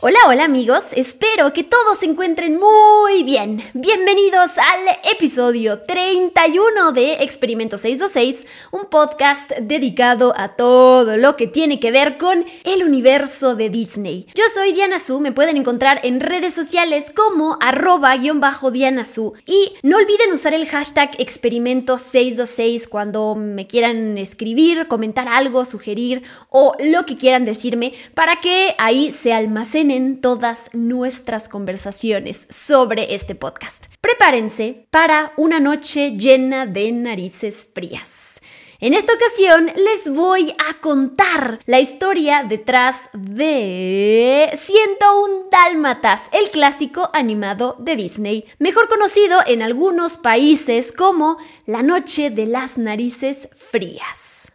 Hola, hola amigos, espero que todos se encuentren muy bien. Bienvenidos al episodio 31 de Experimento 626, un podcast dedicado a todo lo que tiene que ver con el universo de Disney. Yo soy Diana Su, me pueden encontrar en redes sociales como arroba-diana Su y no olviden usar el hashtag Experimento 626 cuando me quieran escribir, comentar algo, sugerir o lo que quieran decirme para que ahí se almacene todas nuestras conversaciones sobre este podcast. Prepárense para una noche llena de narices frías. En esta ocasión les voy a contar la historia detrás de 101 Dálmatas, el clásico animado de Disney, mejor conocido en algunos países como La Noche de las Narices Frías.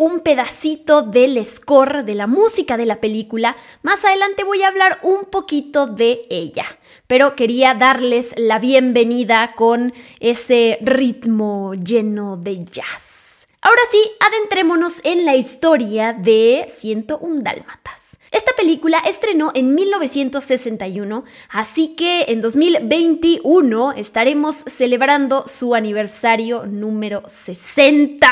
Un pedacito del score de la música de la película. Más adelante voy a hablar un poquito de ella, pero quería darles la bienvenida con ese ritmo lleno de jazz. Ahora sí, adentrémonos en la historia de 101 Dálmatas. Esta película estrenó en 1961, así que en 2021 estaremos celebrando su aniversario número 60.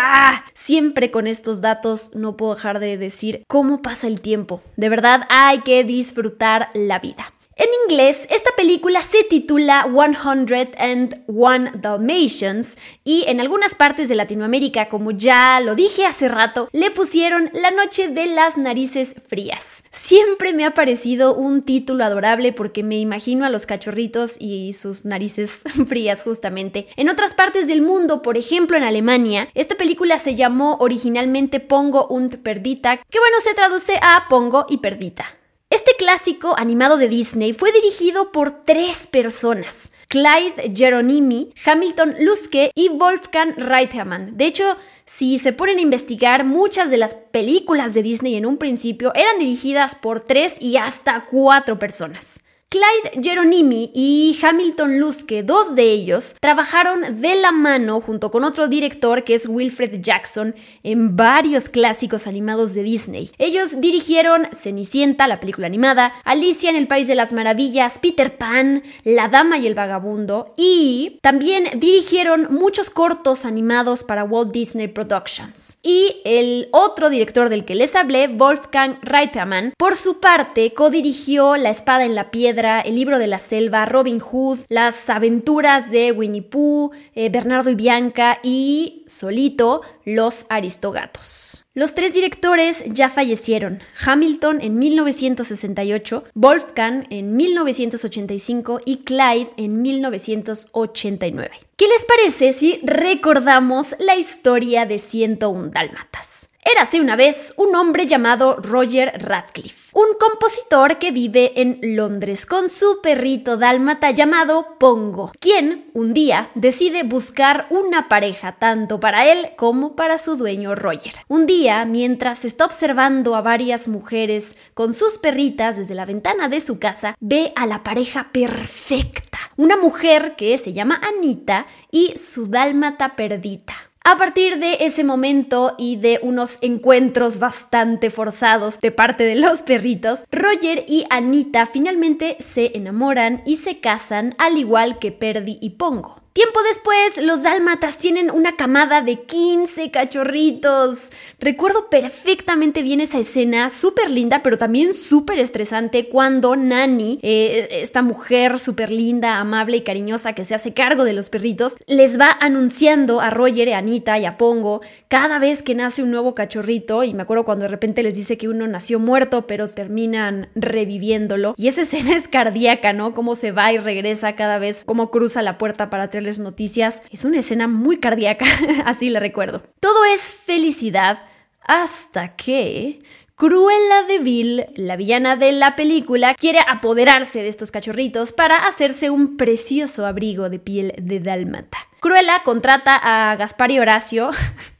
Siempre con estos datos no puedo dejar de decir cómo pasa el tiempo. De verdad hay que disfrutar la vida. En inglés, esta película se titula 101 Dalmatians y en algunas partes de Latinoamérica, como ya lo dije hace rato, le pusieron La Noche de las Narices Frías. Siempre me ha parecido un título adorable porque me imagino a los cachorritos y sus narices frías justamente. En otras partes del mundo, por ejemplo en Alemania, esta película se llamó originalmente Pongo und Perdita, que bueno se traduce a Pongo y Perdita. Este clásico animado de Disney fue dirigido por tres personas. Clyde Geronimi, Hamilton Luske y Wolfgang Reitherman. De hecho, si se ponen a investigar, muchas de las películas de Disney en un principio eran dirigidas por tres y hasta cuatro personas. Clyde Geronimi y Hamilton Luske, dos de ellos, trabajaron de la mano junto con otro director que es Wilfred Jackson en varios clásicos animados de Disney. Ellos dirigieron Cenicienta, la película animada, Alicia en el País de las Maravillas, Peter Pan, La Dama y el Vagabundo y también dirigieron muchos cortos animados para Walt Disney Productions. Y el otro director del que les hablé, Wolfgang Reitherman, por su parte codirigió La Espada en la Piedra el libro de la selva, Robin Hood, las aventuras de Winnie Pooh, eh, Bernardo y Bianca y solito Los Aristogatos. Los tres directores ya fallecieron, Hamilton en 1968, Wolfgang en 1985 y Clyde en 1989. ¿Qué les parece si recordamos la historia de 101 Dálmatas? Érase una vez un hombre llamado Roger Radcliffe, un compositor que vive en Londres con su perrito dálmata llamado Pongo, quien un día decide buscar una pareja tanto para él como para su dueño Roger. Un día, mientras está observando a varias mujeres con sus perritas desde la ventana de su casa, ve a la pareja perfecta, una mujer que se llama Anita y su dálmata perdita. A partir de ese momento y de unos encuentros bastante forzados de parte de los perritos, Roger y Anita finalmente se enamoran y se casan al igual que Perdi y Pongo. Tiempo después, los dálmatas tienen una camada de 15 cachorritos. Recuerdo perfectamente bien esa escena, súper linda, pero también súper estresante, cuando Nani, eh, esta mujer súper linda, amable y cariñosa que se hace cargo de los perritos, les va anunciando a Roger, a Anita y a Pongo cada vez que nace un nuevo cachorrito. Y me acuerdo cuando de repente les dice que uno nació muerto, pero terminan reviviéndolo. Y esa escena es cardíaca, ¿no? Cómo se va y regresa cada vez, cómo cruza la puerta para traerle noticias. Es una escena muy cardíaca, así la recuerdo. Todo es felicidad hasta que Cruella de Vil, la villana de la película, quiere apoderarse de estos cachorritos para hacerse un precioso abrigo de piel de dálmata. Cruella contrata a Gaspar y Horacio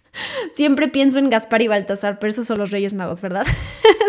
Siempre pienso en Gaspar y Baltasar, pero esos son los Reyes Magos, ¿verdad?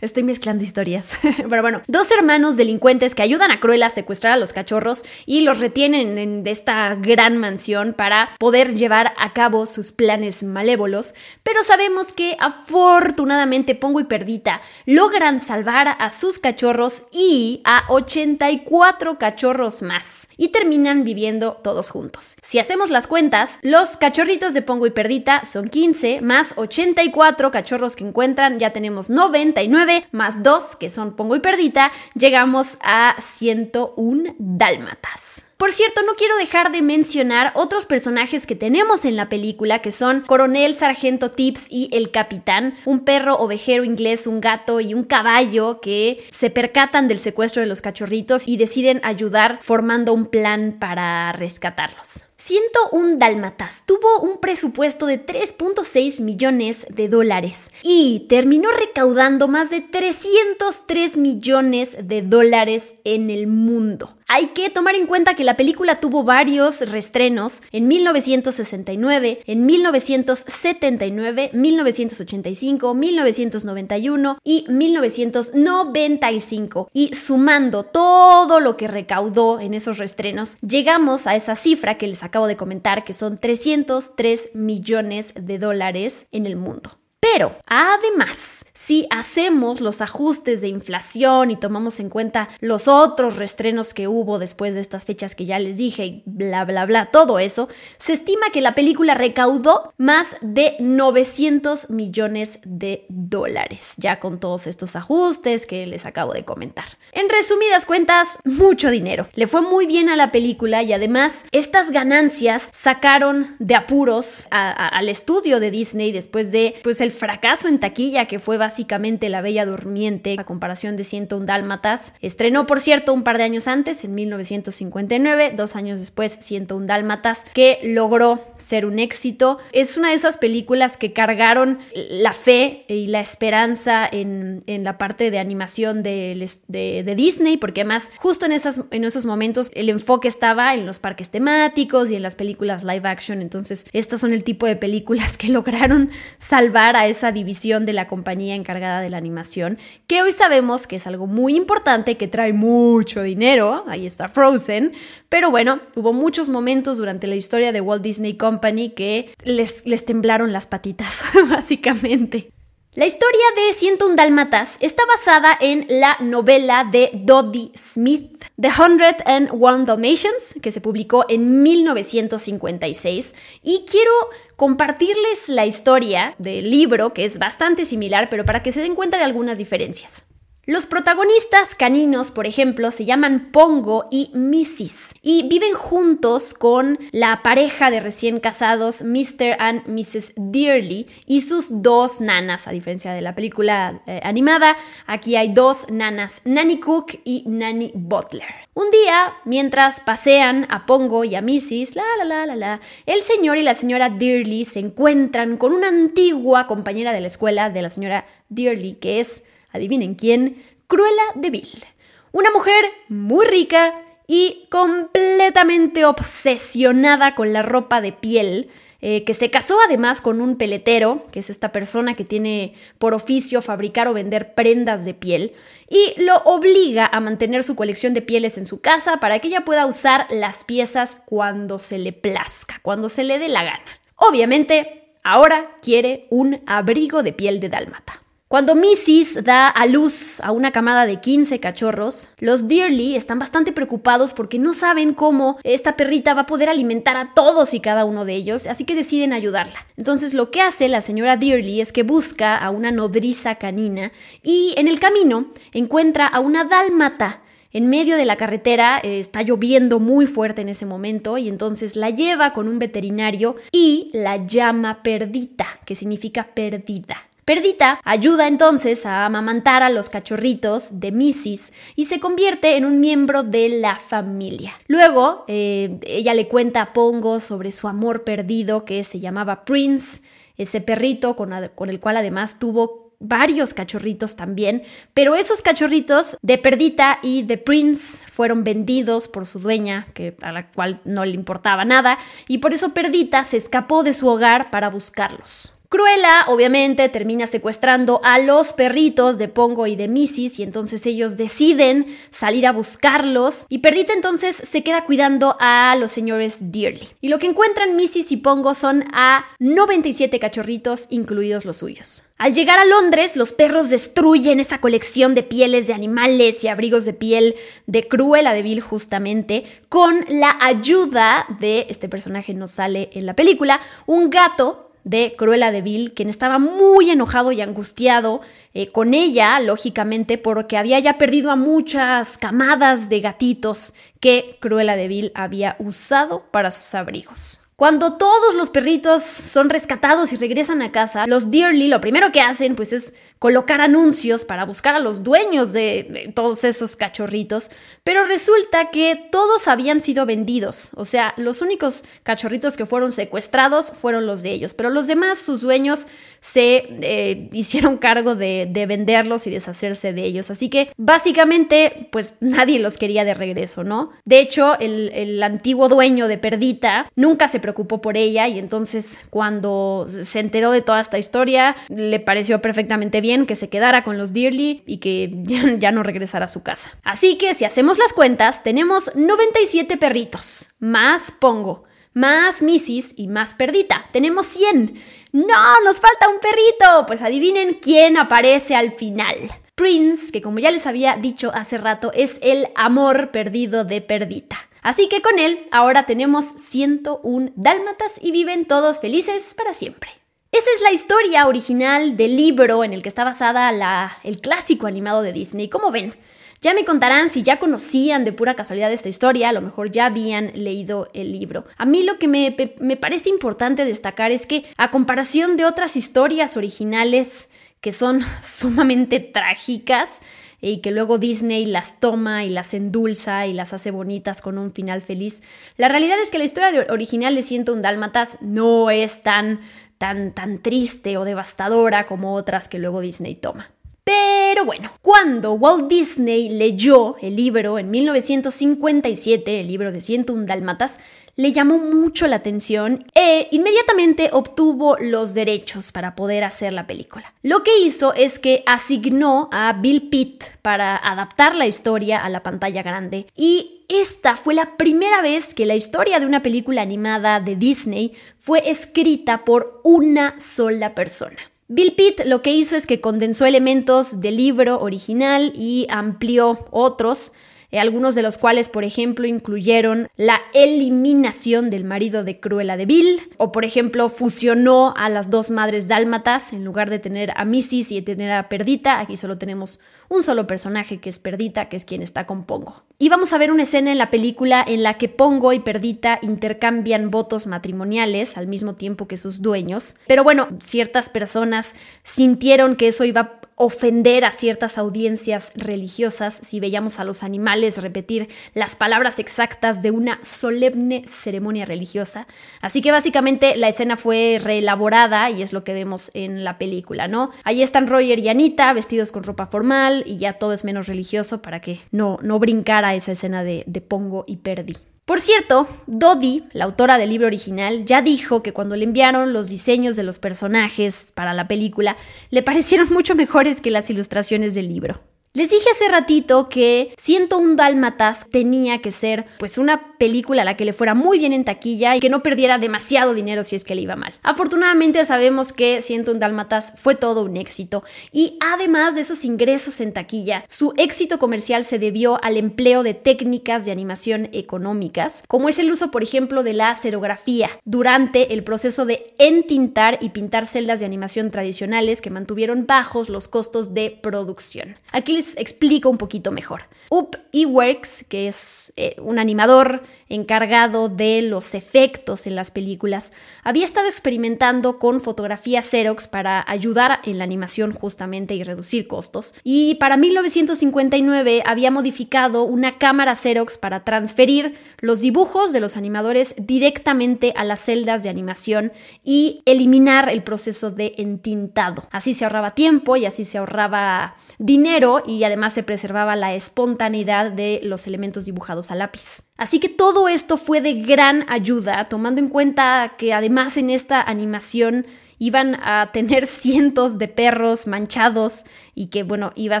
estoy, mezclando historias. pero bueno, dos hermanos delincuentes que ayudan a Cruella a secuestrar a los cachorros y los retienen en esta gran mansión para poder llevar a cabo sus planes malévolos. Pero sabemos que afortunadamente Pongo y Perdita logran salvar a sus cachorros y a 84 cachorros más. Y terminan viviendo todos juntos. Si hacemos las cuentas, los cachorritos de Pongo y Perdita son 15, más 84 cachorros que encuentran, ya tenemos 99, más 2 que son Pongo y Perdita, llegamos a 101 dálmatas. Por cierto, no quiero dejar de mencionar otros personajes que tenemos en la película, que son Coronel, Sargento Tips y el Capitán, un perro ovejero inglés, un gato y un caballo que se percatan del secuestro de los cachorritos y deciden ayudar formando un plan para rescatarlos. 101 Dálmatas tuvo un presupuesto de 3.6 millones de dólares y terminó recaudando más de 303 millones de dólares en el mundo. Hay que tomar en cuenta que la película tuvo varios restrenos en 1969, en 1979, 1985, 1991 y 1995. Y sumando todo lo que recaudó en esos restrenos, llegamos a esa cifra que les acabo de comentar, que son 303 millones de dólares en el mundo. Pero, además, si hacemos los ajustes de inflación y tomamos en cuenta los otros restrenos que hubo después de estas fechas que ya les dije y bla, bla, bla, todo eso, se estima que la película recaudó más de 900 millones de dólares, ya con todos estos ajustes que les acabo de comentar. En resumidas cuentas, mucho dinero. Le fue muy bien a la película y además estas ganancias sacaron de apuros al estudio de Disney después de pues el fracaso en taquilla que fue básicamente La Bella Durmiente, a comparación de 101 Dálmatas. Estrenó, por cierto, un par de años antes, en 1959, dos años después, 101 Dálmatas, que logró ser un éxito. Es una de esas películas que cargaron la fe y la esperanza en, la parte de animación de, de, Disney, porque además justo en, esas, en esos momentos el enfoque estaba en los parques temáticos y en las películas live action, entonces estas son el tipo de películas que lograron salvar a esa división de la compañía encargada de la animación, que hoy sabemos que es algo muy importante, que trae mucho dinero, ahí está Frozen, pero bueno, hubo muchos momentos durante la historia de Walt Disney Company que les, les temblaron las patitas, básicamente. La historia de 101 Dálmatas está basada en la novela de Dodie Smith, The Hundred and One Dalmatians, que se publicó en 1956. Y quiero compartirles la historia del libro, que es bastante similar, pero para que se den cuenta de algunas diferencias. Los protagonistas caninos, por ejemplo, se llaman Pongo y Mrs. y viven juntos con la pareja de recién casados Mr. and Mrs. Dearly y sus dos nanas, a diferencia de la película eh, animada, aquí hay dos nanas, Nanny Cook y Nanny Butler. Un día, mientras pasean a Pongo y a Mrs., la la la la la, el señor y la señora Dearly se encuentran con una antigua compañera de la escuela de la señora Dearly, que es, adivinen quién, Cruella de Vil. Una mujer muy rica y completamente obsesionada con la ropa de piel eh, que se casó además con un peletero, que es esta persona que tiene por oficio fabricar o vender prendas de piel, y lo obliga a mantener su colección de pieles en su casa para que ella pueda usar las piezas cuando se le plazca, cuando se le dé la gana. Obviamente, ahora quiere un abrigo de piel de dálmata. Cuando Mrs. da a luz a una camada de 15 cachorros, los Dearly están bastante preocupados porque no saben cómo esta perrita va a poder alimentar a todos y cada uno de ellos, así que deciden ayudarla. Entonces lo que hace la señora Dearly es que busca a una nodriza canina y en el camino encuentra a una dálmata en medio de la carretera eh, está lloviendo muy fuerte en ese momento y entonces la lleva con un veterinario y la llama perdita, que significa perdida. Perdita ayuda entonces a amamantar a los cachorritos de Mrs. y se convierte en un miembro de la familia. Luego, eh, ella le cuenta a Pongo sobre su amor perdido que se llamaba Prince, ese perrito con, con el cual además tuvo varios cachorritos también, pero esos cachorritos de Perdita y de Prince fueron vendidos por su dueña, que a la cual no le importaba nada, y por eso Perdita se escapó de su hogar para buscarlos. Cruella, obviamente, termina secuestrando a los perritos de Pongo y de Mrs. y entonces ellos deciden salir a buscarlos y Perdita entonces se queda cuidando a los señores Dearly. Y lo que encuentran Mrs. y Pongo son a 97 cachorritos, incluidos los suyos. Al llegar a Londres, los perros destruyen esa colección de pieles de animales y abrigos de piel de Cruella de Vil justamente, con la ayuda de, este personaje no sale en la película, un gato de Cruella de Vil, quien estaba muy enojado y angustiado eh, con ella, lógicamente, porque había ya perdido a muchas camadas de gatitos que Cruella de Vil había usado para sus abrigos. Cuando todos los perritos son rescatados y regresan a casa, los Dearly lo primero que hacen pues es colocar anuncios para buscar a los dueños de todos esos cachorritos, pero resulta que todos habían sido vendidos, o sea, los únicos cachorritos que fueron secuestrados fueron los de ellos, pero los demás, sus dueños, se eh, hicieron cargo de, venderlos y deshacerse de ellos, así que básicamente pues nadie los quería de regreso, ¿no? De hecho, el, el antiguo dueño de Perdita nunca se preocupó por ella y entonces cuando se enteró de toda esta historia, le pareció perfectamente bien que se quedara con los Dearly y que ya, no regresara a su casa. Así que si hacemos las cuentas, tenemos 97 perritos, más Pongo, más Mrs. y más Perdita. Tenemos 100. ¡No! ¡Nos falta un perrito! Pues adivinen quién aparece al final. Prince, que como ya les había dicho hace rato, es el amor perdido de Perdita. Así que con él ahora tenemos 101 dálmatas y viven todos felices para siempre. Esa es la historia original del libro en el que está basada la, el clásico animado de Disney. ¿Cómo ven? Ya me contarán si ya conocían de pura casualidad esta historia, a lo mejor ya habían leído el libro. A mí lo que me, me parece importante destacar es que, a comparación de otras historias originales que son sumamente trágicas, y que luego Disney las toma y las endulza y las hace bonitas con un final feliz. La realidad es que la historia original de Siento un Dálmatas no es tan tan, tan triste o devastadora como otras que luego Disney toma. Pero bueno, cuando Walt Disney leyó el libro en 1957, el libro de 101 Dálmatas, le llamó mucho la atención e inmediatamente obtuvo los derechos para poder hacer la película. Lo que hizo es que asignó a Bill Pitt para adaptar la historia a la pantalla grande y esta fue la primera vez que la historia de una película animada de Disney fue escrita por una sola persona. Bill Pitt lo que hizo es que condensó elementos del libro original y amplió otros eh, algunos de los cuales, por ejemplo, incluyeron la eliminación del marido de Cruella de Vil, o por ejemplo, fusionó a las dos madres dálmatas en lugar de tener a Missis y de tener a Perdita, aquí solo tenemos un solo personaje que es Perdita, que es quien está con Pongo. Y vamos a ver una escena en la película en la que Pongo y Perdita intercambian votos matrimoniales al mismo tiempo que sus dueños. Pero bueno, ciertas personas sintieron que eso iba ofender a ciertas audiencias religiosas si veíamos a los animales repetir las palabras exactas de una solemne ceremonia religiosa. Así que básicamente la escena fue reelaborada y es lo que vemos en la película, ¿no? Ahí están Roger y Anita vestidos con ropa formal y ya todo es menos religioso para que no, no brincara esa escena de, de Pongo y Perdi. Por cierto, Dodi, la autora del libro original, ya dijo que cuando le enviaron los diseños de los personajes para la película, le parecieron mucho mejores que las ilustraciones del libro. Les dije hace ratito que un Dálmatas tenía que ser pues una película a la que le fuera muy bien en taquilla y que no perdiera demasiado dinero si es que le iba mal. Afortunadamente sabemos que un Dálmatas fue todo un éxito y además de esos ingresos en taquilla, su éxito comercial se debió al empleo de técnicas de animación económicas, como es el uso por ejemplo de la serografía durante el proceso de entintar y pintar celdas de animación tradicionales que mantuvieron bajos los costos de producción. Aquí les explico un poquito mejor. Up Eworks, que es eh, un animador encargado de los efectos en las películas, había estado experimentando con fotografía Xerox para ayudar en la animación justamente y reducir costos. Y para 1959 había modificado una cámara Xerox para transferir los dibujos de los animadores directamente a las celdas de animación y eliminar el proceso de entintado. Así se ahorraba tiempo y así se ahorraba dinero y además se preservaba la espontaneidad de los elementos dibujados a lápiz. Así que todo esto fue de gran ayuda, tomando en cuenta que además en esta animación iban a tener cientos de perros manchados y que bueno, iba a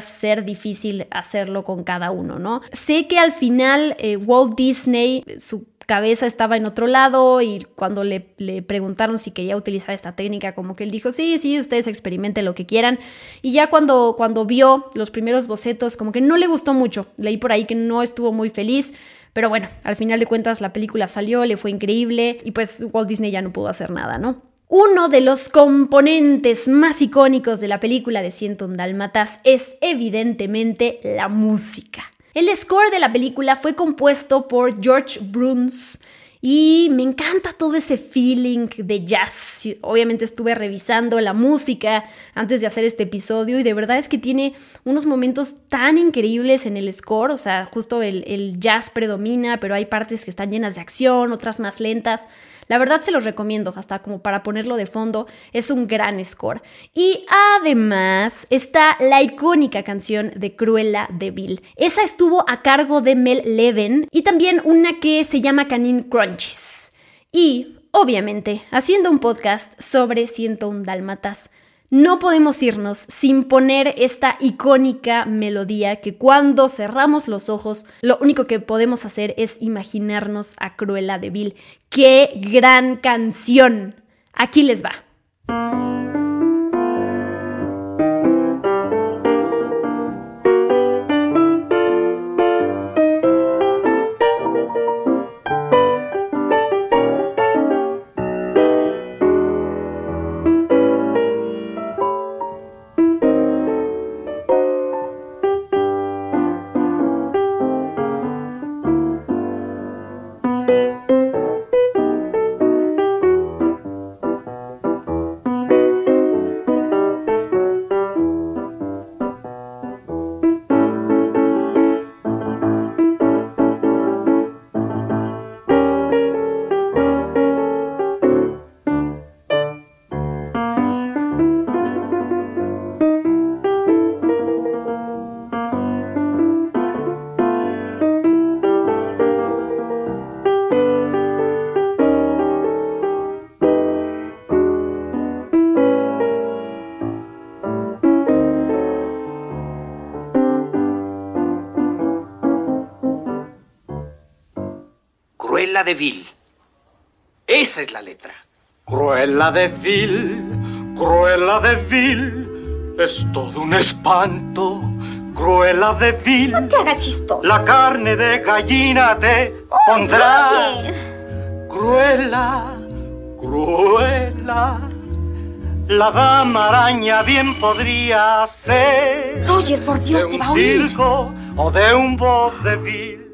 ser difícil hacerlo con cada uno, ¿no? Sé que al final eh, Walt Disney, su cabeza estaba en otro lado y cuando le, preguntaron si quería utilizar esta técnica, como que él dijo, sí, sí, ustedes experimenten lo que quieran. Y ya cuando, cuando vio los primeros bocetos, como que no le gustó mucho. Leí por ahí que no estuvo muy feliz. Pero bueno, al final de cuentas la película salió, le fue increíble y pues Walt Disney ya no pudo hacer nada, ¿no? Uno de los componentes más icónicos de la película de Ciento Dálmatas es evidentemente la música. El score de la película fue compuesto por George Bruns y me encanta todo ese feeling de jazz. Obviamente estuve revisando la música antes de hacer este episodio y de verdad es que tiene unos momentos tan increíbles en el score. O sea, justo el, el jazz predomina, pero hay partes que están llenas de acción, otras más lentas. La verdad se los recomiendo, hasta como para ponerlo de fondo, es un gran score. Y además está la icónica canción de Cruella de Vil. Esa estuvo a cargo de Mel Leven y también una que se llama Canine Y, obviamente, haciendo un podcast sobre 101 Dálmatas, no podemos irnos sin poner esta icónica melodía que cuando cerramos los ojos lo único que podemos hacer es imaginarnos a Cruella de Vil. ¡Qué gran canción! Aquí les va. Música de Vil. Esa es la letra. Cruella de Vil, Cruella de Vil, es todo un espanto. Cruela de vil. No te haga chistoso. La carne de gallina te pondrá. Roger. Cruela, cruela. La dama araña bien podría ser. Roger, por Dios, de te va a circo o de un vodevil.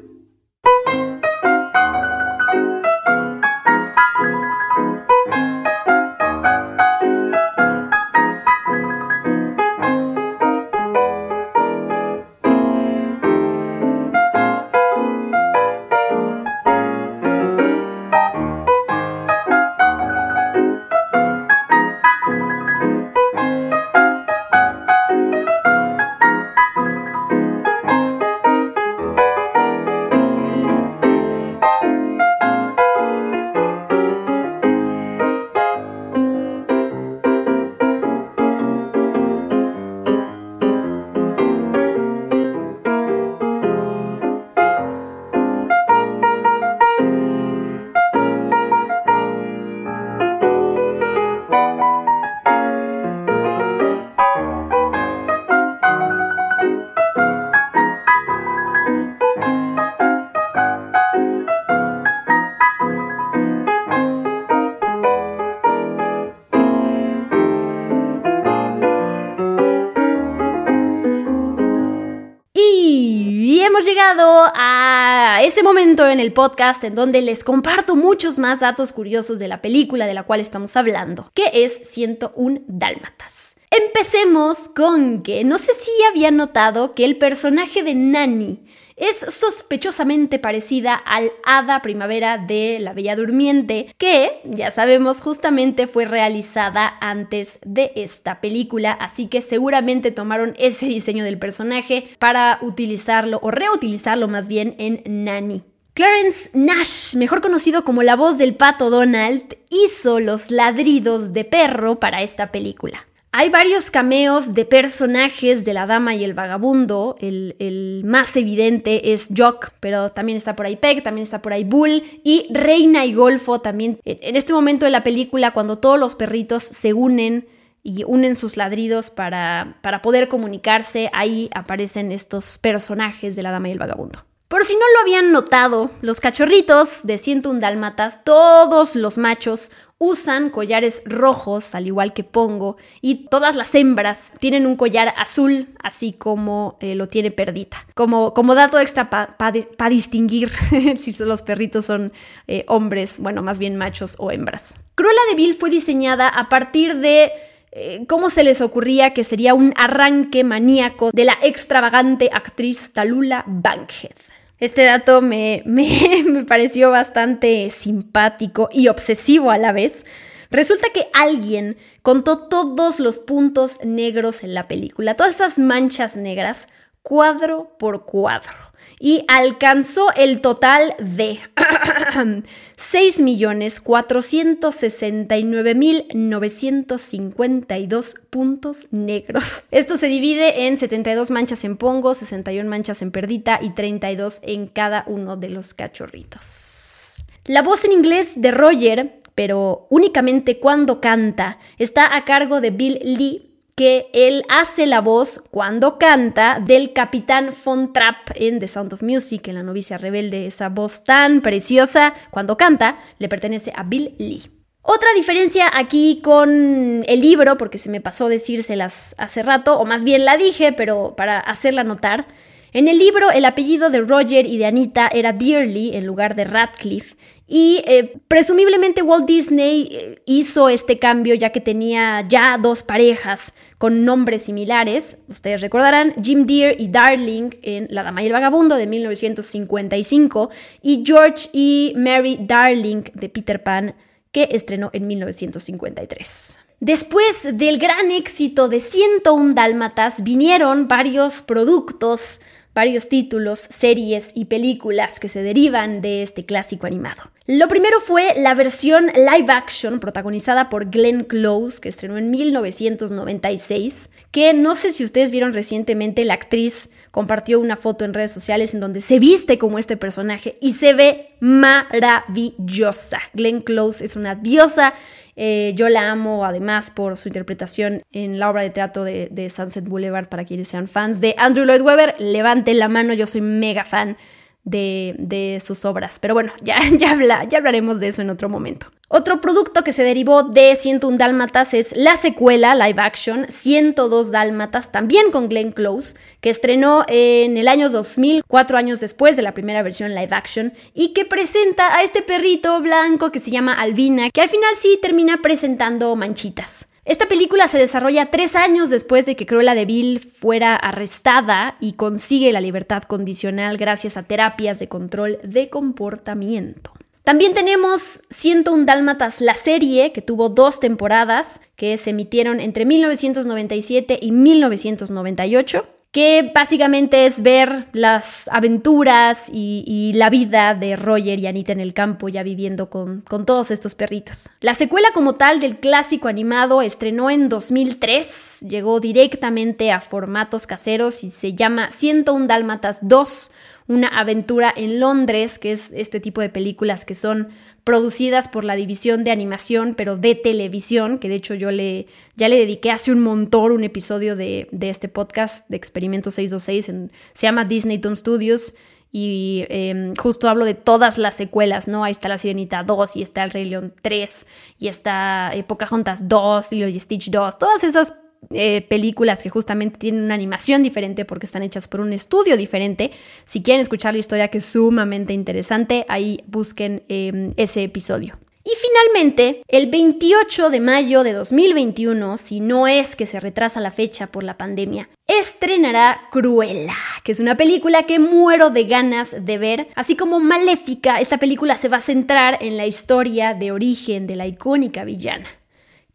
A ese momento en el podcast en donde les comparto muchos más datos curiosos de la película de la cual estamos hablando, que es 101 Dálmatas. Empecemos con que no sé si habían notado que el personaje de Nani es sospechosamente parecida al Hada Primavera de La Bella Durmiente, que ya sabemos justamente fue realizada antes de esta película, así que seguramente tomaron ese diseño del personaje para utilizarlo o reutilizarlo más bien en Nani. Clarence Nash, mejor conocido como la voz del pato Donald, hizo los ladridos de perro para esta película. Hay varios cameos de personajes de La Dama y el Vagabundo. El, más evidente es Jock, pero también está por ahí Peck, también está por ahí Bull y Reina y Golfo también. En este momento de la película, cuando todos los perritos se unen y unen sus ladridos para, para poder comunicarse, ahí aparecen estos personajes de La Dama y el Vagabundo. Por si no lo habían notado, los cachorritos de 101 dálmatas, todos los machos, usan collares rojos, al igual que Pongo, y todas las hembras tienen un collar azul, así como eh, lo tiene Perdita. Como, como dato extra para pa, pa distinguir si los perritos son eh, hombres, bueno, más bien machos o hembras. Cruella de Vil fue diseñada a partir de eh, cómo se les ocurría que sería un arranque maníaco de la extravagante actriz Talula Bankhead. Este dato me, me, me, pareció bastante simpático y obsesivo a la vez. Resulta que alguien contó todos los puntos negros en la película, todas esas manchas negras, cuadro por cuadro, y alcanzó el total de 6.469.952 puntos negros. Esto se divide en 72 manchas en pongo, 61 manchas en perdita y 32 en cada uno de los cachorritos. La voz en inglés de Roger, pero únicamente cuando canta, está a cargo de Bill Lee, que él hace la voz cuando canta del capitán Von Trapp en The Sound of Music, en La novicia rebelde. Esa voz tan preciosa cuando canta le pertenece a Bill Lee. Otra diferencia aquí con el libro, porque se me pasó decírselas hace rato, o más bien la dije, pero para hacerla notar. En el libro el apellido de Roger y de Anita era Dearly en lugar de Radcliffe. Y eh, presumiblemente Walt Disney hizo este cambio ya que tenía ya dos parejas con nombres similares. Ustedes recordarán Jim Deere y Darling en La Dama y el Vagabundo de 1955 y George y Mary Darling de Peter Pan que estrenó en 1953. Después del gran éxito de 101 Dálmatas vinieron varios productos varios títulos, series y películas que se derivan de este clásico animado. Lo primero fue la versión live action protagonizada por Glenn Close, que estrenó en 1996, que no sé si ustedes vieron recientemente, la actriz compartió una foto en redes sociales en donde se viste como este personaje y se ve maravillosa. Glenn Close es una diosa. Eh, yo la amo además por su interpretación en la obra de teatro de, de Sunset Boulevard para quienes sean fans de Andrew Lloyd Webber. Levanten la mano, yo soy mega fan de, sus obras. Pero bueno, ya, ya, habla, ya hablaremos de eso en otro momento. Otro producto que se derivó de 101 Dálmatas es la secuela live action 102 Dálmatas, también con Glenn Close, que estrenó en el año 2000, cuatro años después de la primera versión live action, y que presenta a este perrito blanco que se llama Albina, que al final sí termina presentando manchitas. Esta película se desarrolla tres años después de que Cruella de Vil fuera arrestada y consigue la libertad condicional gracias a terapias de control de comportamiento. También tenemos 101 Dálmatas, la serie, que tuvo dos temporadas, que se emitieron entre 1997 y 1998 que básicamente es ver las aventuras y, la vida de Roger y Anita en el campo ya viviendo con, con, todos estos perritos. La secuela como tal del clásico animado estrenó en 2003, llegó directamente a formatos caseros y se llama 101 Dálmatas 2 una aventura en Londres, que es este tipo de películas que son producidas por la división de animación, pero de televisión, que de hecho yo le, ya le dediqué hace un montón un episodio de, este podcast de Experimento 626, en, se llama Disney Toon Studios, y em, justo hablo de todas las secuelas, ¿no? Ahí está La Sirenita 2 y está El Rey León 3 y está Pocahontas 2 y Stitch 2, todas esas eh, películas que justamente tienen una animación diferente porque están hechas por un estudio diferente. Si quieren escuchar la historia que es sumamente interesante, ahí busquen em, ese episodio. Y finalmente, el 28 de mayo de 2021, si no es que se retrasa la fecha por la pandemia, estrenará Cruella, que es una película que muero de ganas de ver, así como Maléfica, esta película se va a centrar en la historia de origen de la icónica villana.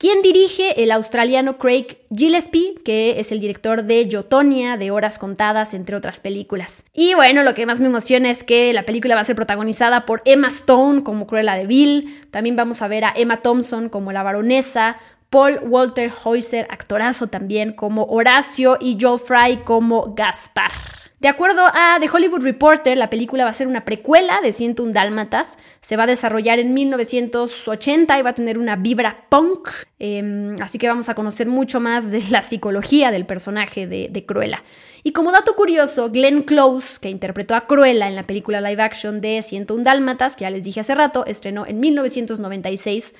¿Quién dirige el australiano Craig Gillespie, que es el director de Yotonia, de Horas Contadas, entre otras películas. Y bueno, lo que más me emociona es que la película va a ser protagonizada por Emma Stone como Cruella de Vil, también vamos a ver a Emma Thompson como la baronesa, Paul Walter Heuser, actorazo también, como Horacio y Joel Fry como Gaspar. De acuerdo a The Hollywood Reporter, la película va a ser una precuela de 101 Dálmatas. Se va a desarrollar en 1980 y va a tener una vibra punk. Em, así que vamos a conocer mucho más de la psicología del personaje de, de, Cruella. Y como dato curioso, Glenn Close, que interpretó a Cruella en la película live action de 101 Dálmatas, que ya les dije hace rato, estrenó en 1996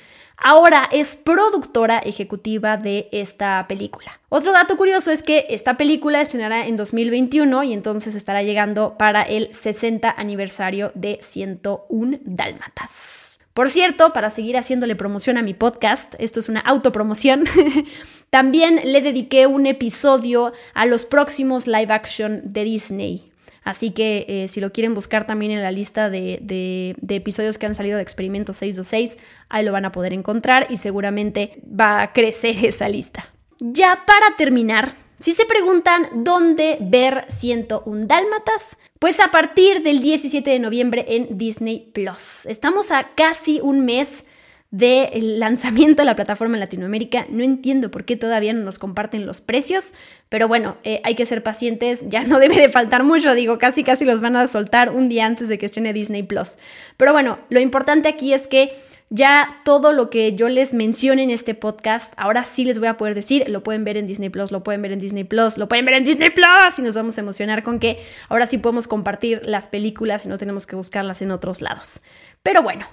ahora es productora ejecutiva de esta película. Otro dato curioso es que esta película estrenará en 2021 y entonces estará llegando para el 60 aniversario de 101 Dálmatas. Por cierto, para seguir haciéndole promoción a mi podcast, esto es una autopromoción, también le dediqué un episodio a los próximos live action de Disney. Así que eh, si lo quieren buscar también en la lista de, episodios que han salido de Experimento 626, ahí lo van a poder encontrar y seguramente va a crecer esa lista. Ya para terminar, si se preguntan dónde ver 101 Dálmatas, pues a partir del 17 de noviembre en Disney Plus. Estamos a casi un mes del lanzamiento de la plataforma en Latinoamérica. No entiendo por qué todavía no nos comparten los precios, pero bueno, eh, hay que ser pacientes, ya no debe de faltar mucho, digo, casi casi los van a soltar un día antes de que estrene Disney Plus. Pero bueno, lo importante aquí es que ya todo lo que yo les mencione en este podcast, ahora sí les voy a poder decir, lo pueden ver en Disney Plus, lo pueden ver en Disney Plus, lo pueden ver en Disney Plus y nos vamos a emocionar con que ahora sí podemos compartir las películas y no tenemos que buscarlas en otros lados. Pero bueno,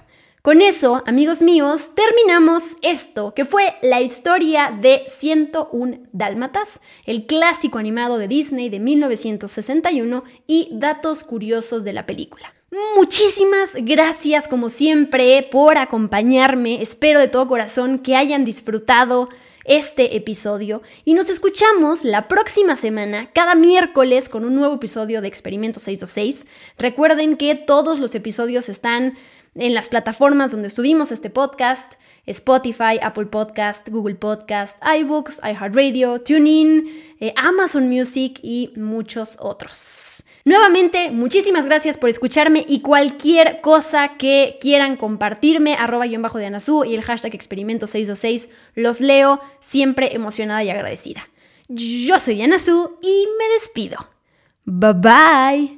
con eso, amigos míos, terminamos esto, que fue la historia de 101 Dálmatas, el clásico animado de Disney de 1961 y datos curiosos de la película. Muchísimas gracias como siempre por acompañarme, espero de todo corazón que hayan disfrutado este episodio y nos escuchamos la próxima semana, cada miércoles, con un nuevo episodio de Experimento 626. Recuerden que todos los episodios están en las plataformas donde subimos este podcast, Spotify, Apple Podcast, Google Podcast, iBooks, iHeartRadio, TuneIn, eh, Amazon Music y muchos otros. Nuevamente, muchísimas gracias por escucharme y cualquier cosa que quieran compartirme, arroba en bajo de Anazú y el hashtag experimento626, los leo siempre emocionada y agradecida. Yo soy Ana Su y me despido. Bye bye.